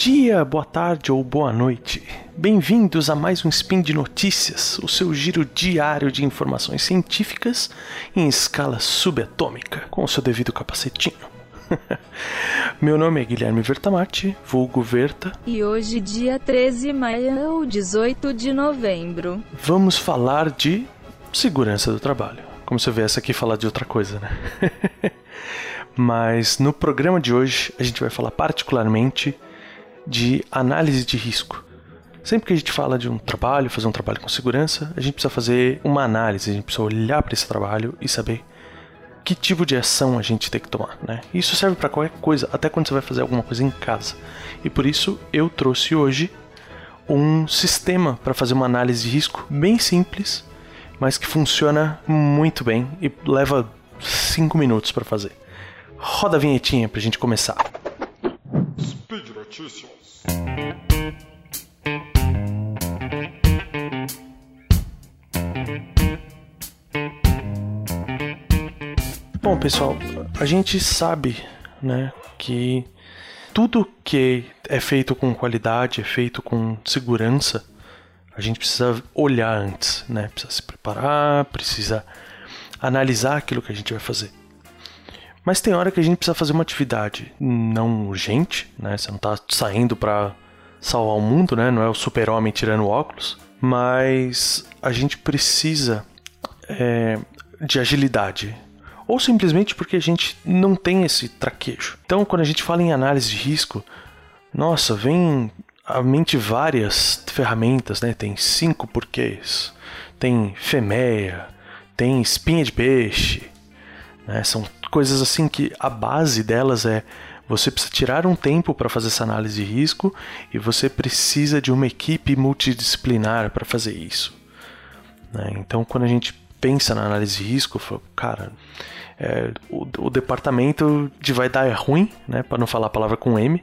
dia, boa tarde ou boa noite. Bem-vindos a mais um Spin de Notícias, o seu giro diário de informações científicas em escala subatômica, com o seu devido capacetinho. Meu nome é Guilherme Vertamati, vulgo Verta. E hoje, dia 13 de maio ou 18 de novembro. Vamos falar de segurança do trabalho. Como se eu viesse aqui falar de outra coisa, né? Mas no programa de hoje a gente vai falar particularmente de análise de risco. Sempre que a gente fala de um trabalho, fazer um trabalho com segurança, a gente precisa fazer uma análise, a gente precisa olhar para esse trabalho e saber que tipo de ação a gente tem que tomar, né? Isso serve para qualquer coisa, até quando você vai fazer alguma coisa em casa. E por isso eu trouxe hoje um sistema para fazer uma análise de risco bem simples, mas que funciona muito bem e leva 5 minutos para fazer. Roda a vinhetinha pra gente começar. Speed Notícias. Bom, pessoal, a gente sabe, né, que tudo que é feito com qualidade, é feito com segurança, a gente precisa olhar antes, né? Precisa se preparar, precisa analisar aquilo que a gente vai fazer. Mas tem hora que a gente precisa fazer uma atividade não urgente, né? Você não está saindo para salvar o mundo, né? Não é o super-homem tirando óculos. Mas a gente precisa é, de agilidade. Ou simplesmente porque a gente não tem esse traquejo. Então, quando a gente fala em análise de risco, nossa, vem à mente várias ferramentas, né? Tem cinco porquês, tem FEMEA, tem espinha de peixe, né? São coisas assim que a base delas é você precisa tirar um tempo para fazer essa análise de risco e você precisa de uma equipe multidisciplinar para fazer isso. Né? Então, quando a gente pensa na análise de risco, cara, é, o, o, departamento de vai dar é ruim, né? para não falar a palavra com M,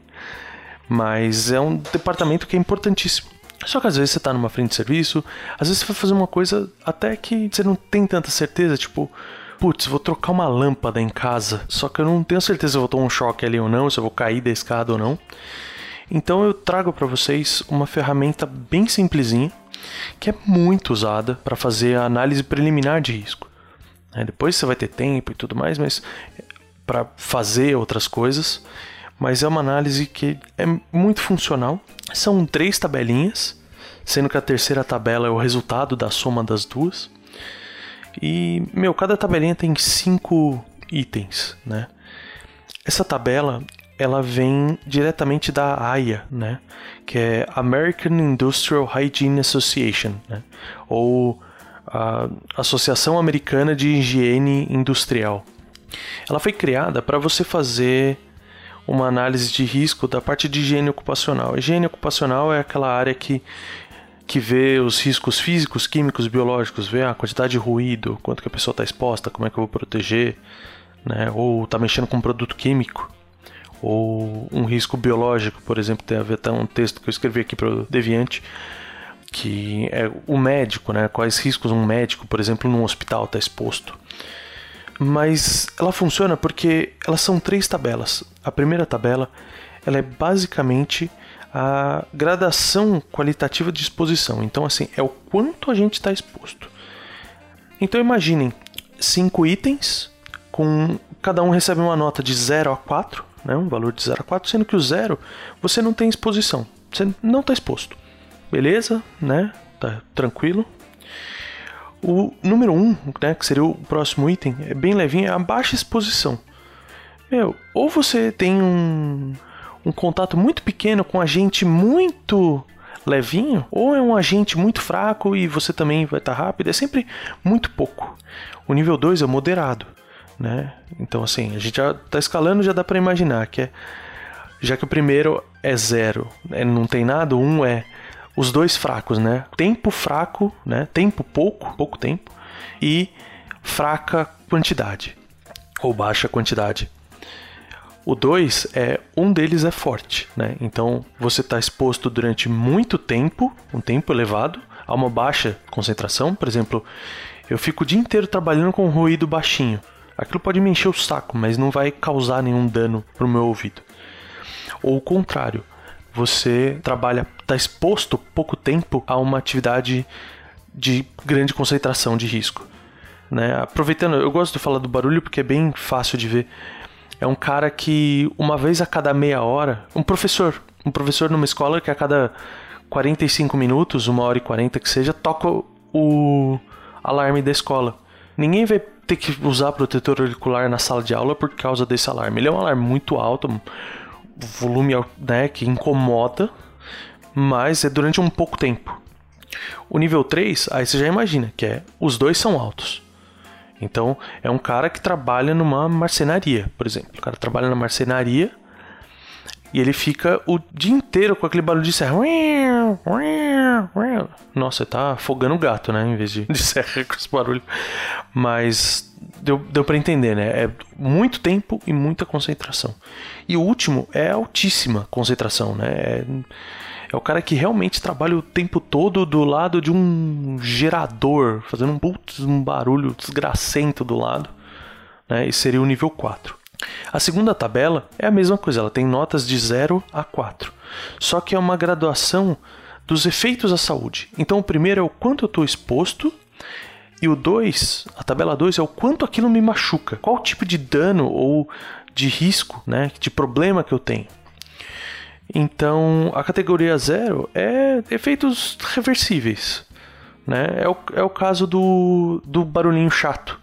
mas é um departamento que é importantíssimo. Só que às vezes você está numa frente de serviço, às vezes você vai fazer uma coisa até que você não tem tanta certeza, tipo, putz, vou trocar uma lâmpada em casa, só que eu não tenho certeza se eu vou tomar um choque ali ou não, se eu vou cair da escada ou não. Então eu trago para vocês uma ferramenta bem simplesinha, que é muito usada para fazer a análise preliminar de risco. É, depois você vai ter tempo e tudo mais, mas para fazer outras coisas. Mas é uma análise que é muito funcional. São três tabelinhas, sendo que a terceira tabela é o resultado da soma das duas. E, meu, cada tabelinha tem cinco itens, né? Essa tabela, ela vem diretamente da AIA, né? Que é American Industrial Hygiene Association, né? Ou a Associação Americana de Higiene Industrial. Ela foi criada para você fazer uma análise de risco da parte de higiene ocupacional. Higiene ocupacional é aquela área que que vê os riscos físicos, químicos, biológicos, vê a quantidade de ruído, quanto que a pessoa está exposta, como é que eu vou proteger, né? Ou está mexendo com um produto químico, ou um risco biológico, por exemplo, tem a ver até um texto que eu escrevi aqui para o Deviante, que é o médico, né? Quais riscos um médico, por exemplo, num hospital está exposto. Mas ela funciona porque elas são três tabelas. A primeira tabela, ela é basicamente a gradação qualitativa de exposição. Então, assim, é o quanto a gente está exposto. Então, imaginem cinco itens, com cada um recebe uma nota de 0 a 4, né, um valor de 0 a 4, sendo que o 0 você não tem exposição, você não está exposto. Beleza, né? Tá tranquilo. O número 1, um, né, que seria o próximo item, é bem levinho, é a baixa exposição. Meu, ou você tem um, um contato muito pequeno com agente muito levinho, ou é um agente muito fraco e você também vai estar tá rápido, é sempre muito pouco. O nível 2 é moderado, né? Então assim, a gente já está escalando, já dá para imaginar que é já que o primeiro é zero, né? não tem nada, um é os dois fracos, né? Tempo fraco, né? Tempo pouco, pouco tempo e fraca quantidade ou baixa quantidade. O 2 é um deles é forte, né? Então você está exposto durante muito tempo, um tempo elevado, a uma baixa concentração. Por exemplo, eu fico o dia inteiro trabalhando com ruído baixinho. Aquilo pode me encher o saco, mas não vai causar nenhum dano pro meu ouvido. Ou o contrário, você trabalha, está exposto pouco tempo a uma atividade de grande concentração de risco. Né? Aproveitando, eu gosto de falar do barulho porque é bem fácil de ver. É um cara que, uma vez a cada meia hora, um professor, um professor numa escola que a cada 45 minutos, uma hora e 40 que seja, toca o alarme da escola. Ninguém vai ter que usar protetor auricular na sala de aula por causa desse alarme. Ele é um alarme muito alto, volume né, que incomoda, mas é durante um pouco tempo. O nível 3, aí você já imagina que é os dois são altos. Então, é um cara que trabalha numa marcenaria, por exemplo. O cara trabalha na marcenaria e ele fica o dia inteiro com aquele barulho de serra. Nossa, tá afogando o gato, né? Em vez de, de serra com esse barulho. Mas deu, deu para entender, né? É muito tempo e muita concentração. E o último é altíssima concentração, né? É, é o cara que realmente trabalha o tempo todo do lado de um gerador, fazendo um, putz, um barulho desgracento do lado. Né? E seria o nível 4. A segunda tabela é a mesma coisa, ela tem notas de 0 a 4. Só que é uma graduação dos efeitos à saúde. Então o primeiro é o quanto eu estou exposto e o 2, a tabela 2 é o quanto aquilo me machuca. Qual tipo de dano ou de risco, né, de problema que eu tenho. Então, a categoria 0 é efeitos reversíveis. Né? É, o, é o caso do, do barulhinho chato.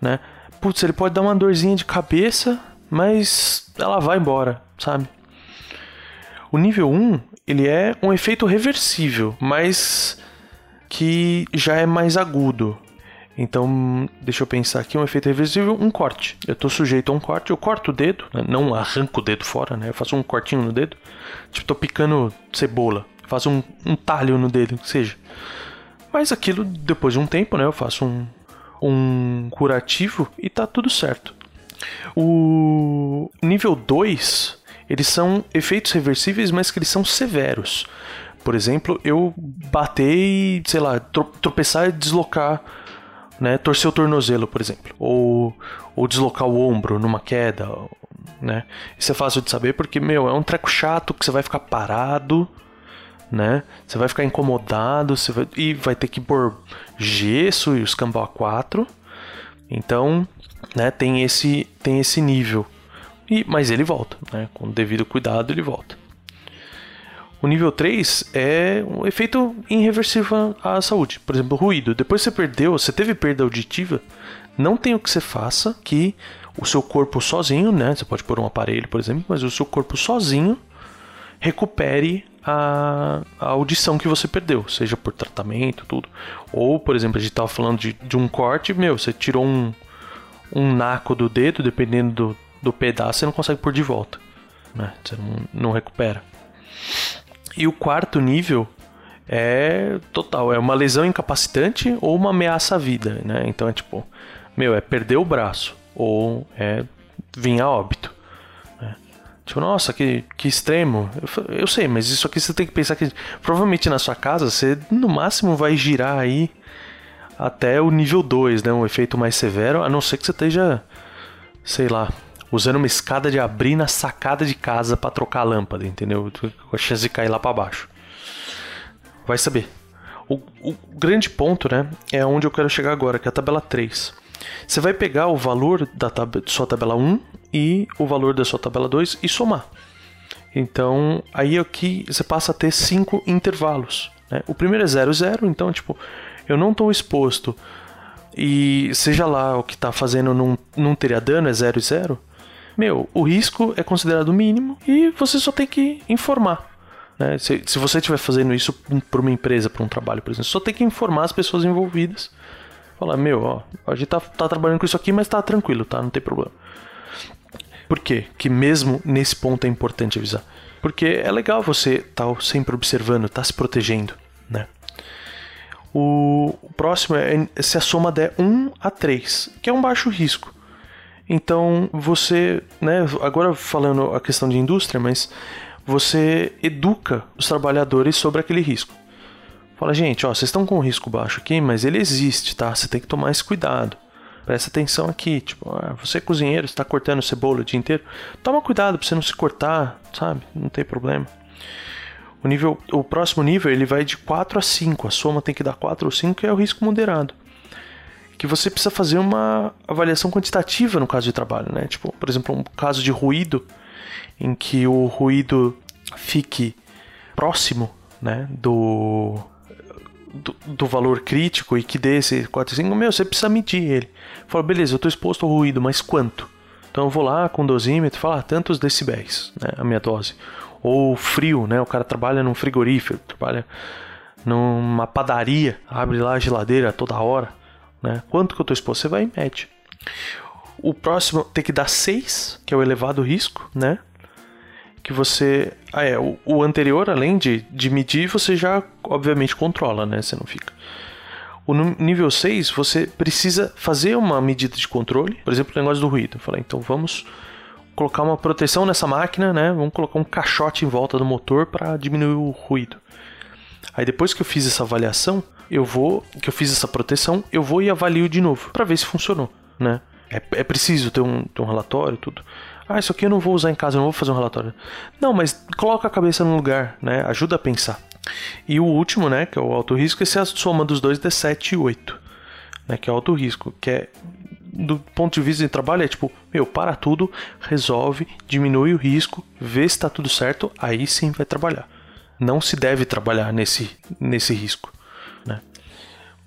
Né? putz, ele pode dar uma dorzinha de cabeça, mas ela vai embora, sabe? O nível 1, ele é um efeito reversível, mas que já é mais agudo. Então, deixa eu pensar aqui, um efeito reversível, um corte. Eu estou sujeito a um corte, eu corto o dedo, né? não arranco o dedo fora, né? Eu faço um cortinho no dedo, tipo, tô picando cebola, faço um, um talho no dedo, que seja. Mas aquilo, depois de um tempo, né, eu faço um, um curativo e tá tudo certo. O nível 2, eles são efeitos reversíveis, mas que eles são severos. Por exemplo, eu bater e, sei lá, tropeçar e deslocar, né, torcer o tornozelo, por exemplo, ou, ou deslocar o ombro numa queda, né? Isso é fácil de saber porque, meu, é um treco chato que você vai ficar parado, né? Você vai ficar incomodado, você vai, e vai ter que pôr gesso e os a 4. Então, né, tem esse tem esse nível. E mas ele volta, né? Com devido cuidado ele volta. O nível 3 é um efeito irreversível à saúde. Por exemplo, ruído. Depois você perdeu, você teve perda auditiva, não tem o que você faça que o seu corpo sozinho, né? Você pode pôr um aparelho, por exemplo, mas o seu corpo sozinho recupere a, a, audição que você perdeu, seja por tratamento, tudo. Ou, por exemplo, a gente estava falando de, de um corte, meu, você tirou um, um naco do dedo, dependendo do, do pedaço, você não consegue pôr de volta. Né? Você não, não recupera. E o quarto nível é total, é uma lesão incapacitante ou uma ameaça à vida, né? Então é tipo, meu, é perder o braço ou é vir a óbito. Tipo, nossa, que, que extremo. Eu, eu, sei, mas isso aqui você tem que pensar que provavelmente na sua casa você no máximo vai girar aí até o nível 2, né? Um efeito mais severo, a não ser que você esteja, sei lá, usando uma escada de abrir na sacada de casa para trocar a lâmpada, entendeu? Com a chance de cair lá para baixo. Vai saber. O, o, grande ponto, né, é onde eu quero chegar agora, que é a tabela 3. Você vai pegar o valor da tab sua tabela 1 e o valor da sua tabela 2 e somar. Então, aí aqui você passa a ter cinco intervalos. Né? O primeiro é 0, 0, então, tipo, eu não estou exposto e seja lá o que está fazendo não, não teria dano, é 0 e 0. Meu, o risco é considerado mínimo e você só tem que informar. Né? Se, se você estiver fazendo isso para uma empresa, para um trabalho, por exemplo, só tem que informar as pessoas envolvidas. Falar, meu, ó, a gente tá, tá trabalhando com isso aqui, mas tá tranquilo, tá? Não tem problema. Por quê? Que mesmo nesse ponto é importante avisar. Porque é legal você estar tá sempre observando, estar tá se protegendo, né? O próximo é se a soma der 1 a 3, que é um baixo risco. Então você, né, agora falando a questão de indústria, mas você educa os trabalhadores sobre aquele risco. Fala, gente, ó, vocês estão com um risco baixo aqui, mas ele existe, tá? Você tem que tomar esse cuidado. Presta atenção aqui, tipo, ah, você é cozinheiro, está cortando cebola o dia inteiro, toma cuidado para você não se cortar, sabe? Não tem problema. O, nível, o próximo nível ele vai de 4 a 5. A soma tem que dar 4 ou 5 é o risco moderado. Que você precisa fazer uma avaliação quantitativa no caso de trabalho, né? Tipo, por exemplo, um caso de ruído em que o ruído fique próximo, né, do do, do, valor crítico e que dê esse 4 5, meu, você precisa medir ele. Fala, beleza, eu estou exposto ao ruído, mas quanto? Então eu vou lá com dosímetro falo, ah, tantos decibéis, né, a minha dose. Ou frio, né, o cara trabalha num frigorífero, trabalha numa padaria, abre lá a geladeira toda hora, né, quanto que eu estou exposto? Você vai e mede. O próximo tem que dar 6, que é o elevado risco, né? que você. Ah, é. O, o, anterior, além de, de medir, você já, obviamente, controla, né? Você não fica. O nível 6, você precisa fazer uma medida de controle, por exemplo, o negócio do ruído. Eu falei, então vamos colocar uma proteção nessa máquina, né? Vamos colocar um caixote em volta do motor para diminuir o ruído. Aí depois que eu fiz essa avaliação, eu vou, que eu fiz essa proteção, eu vou e avalio de novo para ver se funcionou, né? É, é preciso ter um, ter um relatório, tudo. Ah, isso aqui eu não vou usar em casa, eu não vou fazer um relatório. Não, mas coloca a cabeça no lugar, né? Ajuda a pensar. E o último, né, que é o alto risco, esse é a soma dos dois de 7 e 8, né, que é alto risco, que é do ponto de vista de trabalho é tipo, meu, para tudo, resolve, diminui o risco, vê se está tudo certo, aí sim vai trabalhar. Não se deve trabalhar nesse, nesse risco.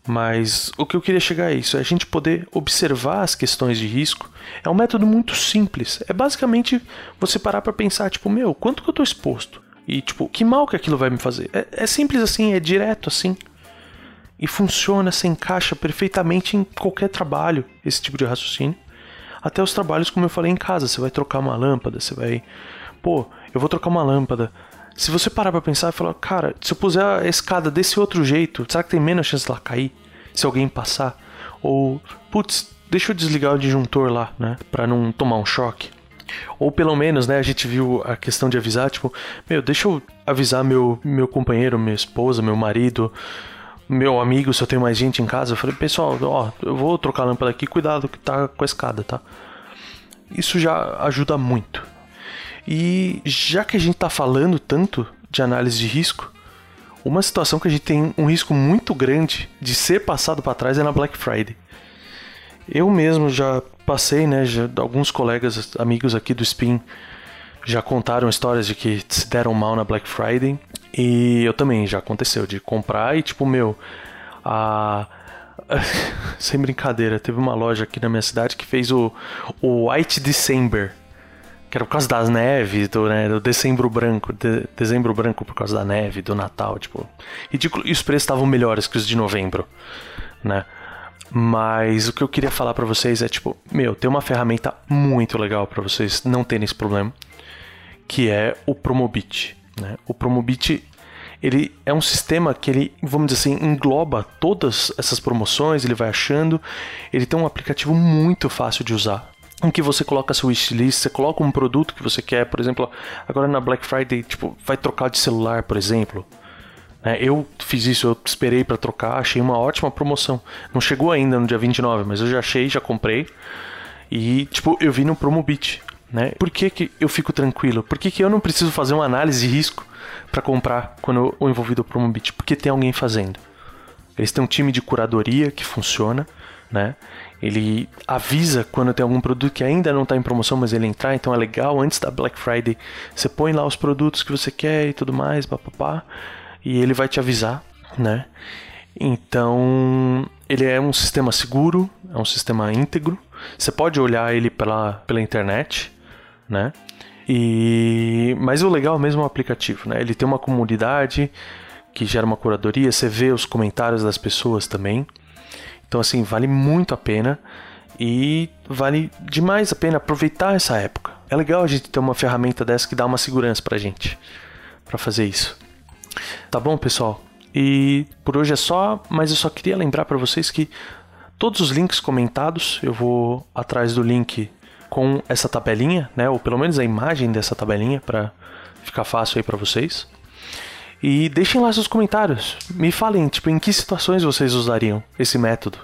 Mas o que eu queria chegar é isso, é a gente poder observar as questões de risco. É um método muito simples. É basicamente você parar para pensar, tipo, meu, quanto que eu tô exposto? E tipo, que mal que aquilo vai me fazer? É, é simples assim, é direto assim. E funciona, se encaixa perfeitamente em qualquer trabalho, esse tipo de raciocínio. Até os trabalhos, como eu falei, em casa. Você vai trocar uma lâmpada, você vai. Pô, eu vou trocar uma lâmpada se você parar pra pensar e falar, cara, se eu puser a escada desse outro jeito, será que tem menos chance dela cair? Se alguém passar? Ou, putz, deixa eu desligar o disjuntor lá, né? Pra não tomar um choque. Ou pelo menos, né, a gente viu a questão de avisar, tipo, meu, deixa eu avisar meu, meu companheiro, minha esposa, meu marido, meu amigo, se eu tenho mais gente em casa. Eu falei, pessoal, ó, eu vou trocar a lâmpada aqui, cuidado que tá com a escada, tá? Isso já ajuda muito. E já que a gente está falando tanto de análise de risco, uma situação que a gente tem um risco muito grande de ser passado para trás é na Black Friday. Eu mesmo já passei, né? Já, alguns colegas, amigos aqui do Spin já contaram histórias de que se deram mal na Black Friday. E eu também já aconteceu de comprar e tipo, meu, a. Sem brincadeira, teve uma loja aqui na minha cidade que fez o, o White December que era por causa das neves, do, né, do dezembro branco, de, dezembro branco por causa da neve, do Natal, tipo. Ridículo. E os preços estavam melhores que os de novembro, né? Mas o que eu queria falar para vocês é tipo, meu, tem uma ferramenta muito legal para vocês não terem esse problema, que é o Promobit, né? O Promobit ele é um sistema que ele, vamos dizer assim, engloba todas essas promoções, ele vai achando, ele tem um aplicativo muito fácil de usar, em que você coloca seu wishlist, você coloca um produto que você quer, por exemplo, agora na Black Friday, tipo, vai trocar de celular, por exemplo. É, eu fiz isso, eu esperei para trocar, achei uma ótima promoção. Não chegou ainda no dia 29, mas eu já achei, já comprei. E, tipo, eu vi no Promobit, né? Por que, que eu fico tranquilo? Por que, que eu não preciso fazer uma análise de risco para comprar quando eu envolvi o Promobit? Porque tem alguém fazendo. Eles têm um time de curadoria que funciona, né? Ele avisa quando tem algum produto que ainda não está em promoção, mas ele entrar, então é legal. Antes da Black Friday, você põe lá os produtos que você quer e tudo mais, papapá, e ele vai te avisar, né? Então, ele é um sistema seguro, é um sistema íntegro. Você pode olhar ele pela, pela internet, né? E mas o legal mesmo é o aplicativo, né? Ele tem uma comunidade que gera uma curadoria, você vê os comentários das pessoas também. Então, assim, vale muito a pena e vale demais a pena aproveitar essa época. É legal a gente ter uma ferramenta dessa que dá uma segurança pra gente para fazer isso. Tá bom, pessoal? E por hoje é só, mas eu só queria lembrar para vocês que todos os links comentados, eu vou atrás do link com essa tabelinha, né, ou pelo menos a imagem dessa tabelinha para ficar fácil aí para vocês. E deixem lá seus comentários. Me falem, tipo, em que situações vocês usariam esse método.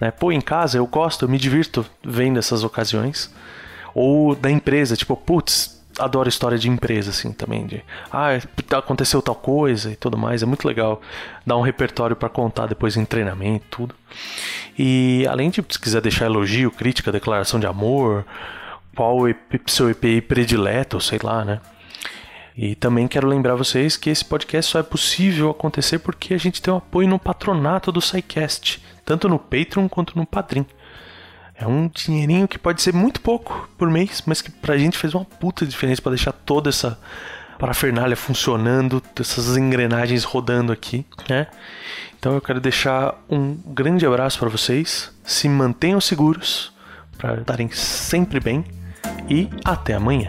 Né? Pô, em casa eu gosto, eu me divirto vendo essas ocasiões. Ou da empresa, tipo, putz, adoro história de empresa, assim, também. De, ah, aconteceu tal coisa e tudo mais. É muito legal dar um repertório para contar depois em treinamento, tudo. E além de, se quiser deixar elogio, crítica, declaração de amor, qual o seu EPI predileto, sei lá, né? E também quero lembrar vocês que esse podcast só é possível acontecer porque a gente tem um apoio no patronato do SciCast, tanto no Patreon quanto no Padrim. É um dinheirinho que pode ser muito pouco por mês, mas que pra gente fez uma puta diferença para deixar toda essa parafernália funcionando, essas engrenagens rodando aqui, né? Então eu quero deixar um grande abraço para vocês, se mantenham seguros para estarem sempre bem e até amanhã.